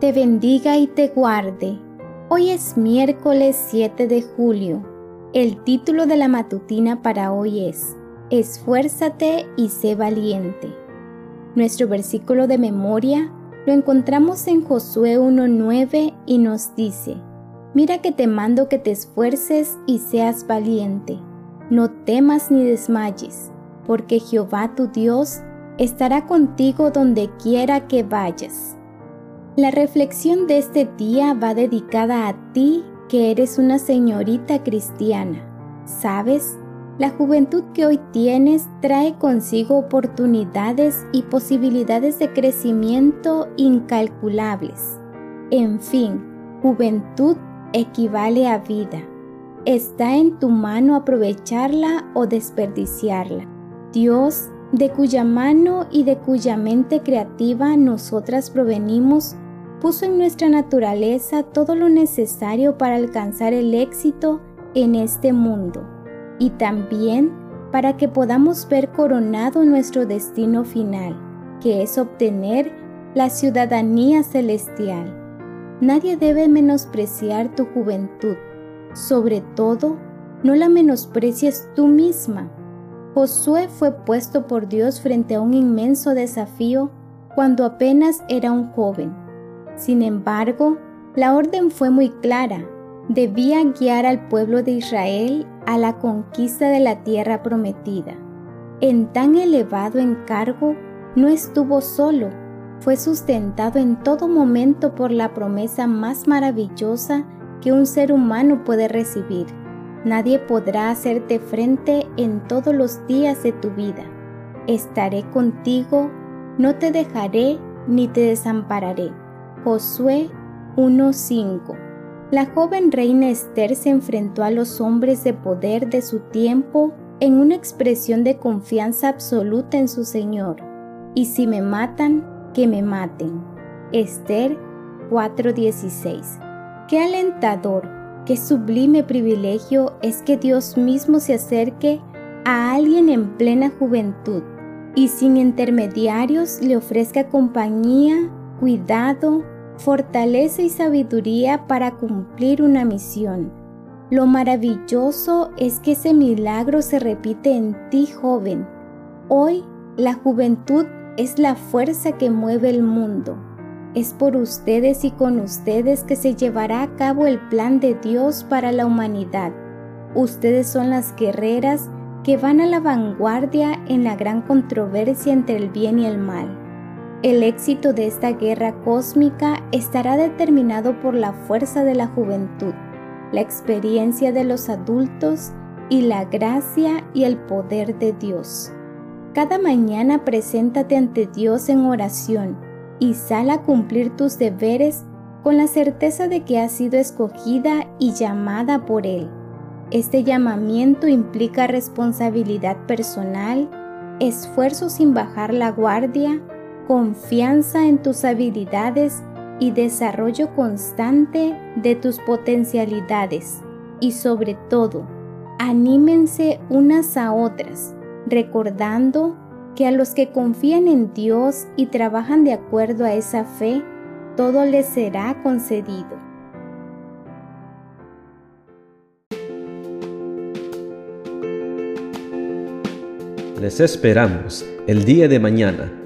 te bendiga y te guarde. Hoy es miércoles 7 de julio. El título de la matutina para hoy es Esfuérzate y sé valiente. Nuestro versículo de memoria lo encontramos en Josué 1.9 y nos dice, Mira que te mando que te esfuerces y seas valiente. No temas ni desmayes, porque Jehová tu Dios estará contigo donde quiera que vayas. La reflexión de este día va dedicada a ti que eres una señorita cristiana. ¿Sabes? La juventud que hoy tienes trae consigo oportunidades y posibilidades de crecimiento incalculables. En fin, juventud equivale a vida. Está en tu mano aprovecharla o desperdiciarla. Dios, de cuya mano y de cuya mente creativa nosotras provenimos, puso en nuestra naturaleza todo lo necesario para alcanzar el éxito en este mundo y también para que podamos ver coronado nuestro destino final, que es obtener la ciudadanía celestial. Nadie debe menospreciar tu juventud, sobre todo no la menosprecies tú misma. Josué fue puesto por Dios frente a un inmenso desafío cuando apenas era un joven. Sin embargo, la orden fue muy clara. Debía guiar al pueblo de Israel a la conquista de la tierra prometida. En tan elevado encargo no estuvo solo, fue sustentado en todo momento por la promesa más maravillosa que un ser humano puede recibir. Nadie podrá hacerte frente en todos los días de tu vida. Estaré contigo, no te dejaré ni te desampararé. Josué 1.5 la joven reina Esther se enfrentó a los hombres de poder de su tiempo en una expresión de confianza absoluta en su Señor. Y si me matan, que me maten. Esther 4:16. Qué alentador, qué sublime privilegio es que Dios mismo se acerque a alguien en plena juventud y sin intermediarios le ofrezca compañía, cuidado, fortaleza y sabiduría para cumplir una misión. Lo maravilloso es que ese milagro se repite en ti, joven. Hoy la juventud es la fuerza que mueve el mundo. Es por ustedes y con ustedes que se llevará a cabo el plan de Dios para la humanidad. Ustedes son las guerreras que van a la vanguardia en la gran controversia entre el bien y el mal. El éxito de esta guerra cósmica estará determinado por la fuerza de la juventud, la experiencia de los adultos y la gracia y el poder de Dios. Cada mañana preséntate ante Dios en oración y sal a cumplir tus deberes con la certeza de que has sido escogida y llamada por Él. Este llamamiento implica responsabilidad personal, esfuerzo sin bajar la guardia, confianza en tus habilidades y desarrollo constante de tus potencialidades. Y sobre todo, anímense unas a otras, recordando que a los que confían en Dios y trabajan de acuerdo a esa fe, todo les será concedido. Les esperamos el día de mañana